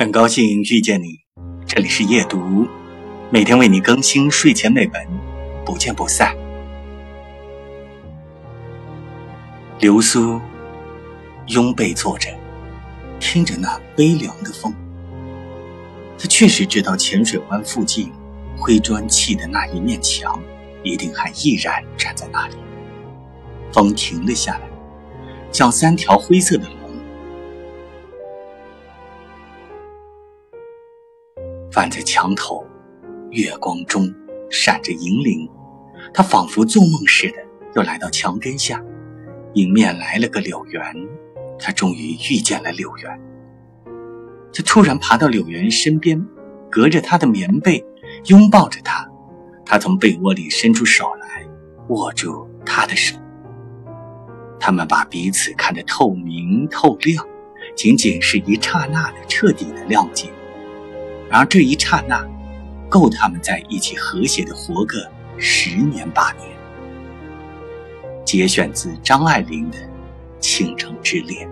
很高兴遇见你，这里是夜读，每天为你更新睡前美文，不见不散。流苏拥背坐着，听着那悲凉的风。他确实知道浅水湾附近灰砖砌的那一面墙，一定还依然站在那里。风停了下来，像三条灰色的。站在墙头，月光中闪着银铃。他仿佛做梦似的，又来到墙根下，迎面来了个柳园。他终于遇见了柳园。他突然爬到柳园身边，隔着他的棉被，拥抱着他。他从被窝里伸出手来，握住他的手。他们把彼此看得透明透亮，仅仅是一刹那的彻底的谅解。而这一刹那，够他们在一起和谐的活个十年八年。节选自张爱玲的《倾城之恋》。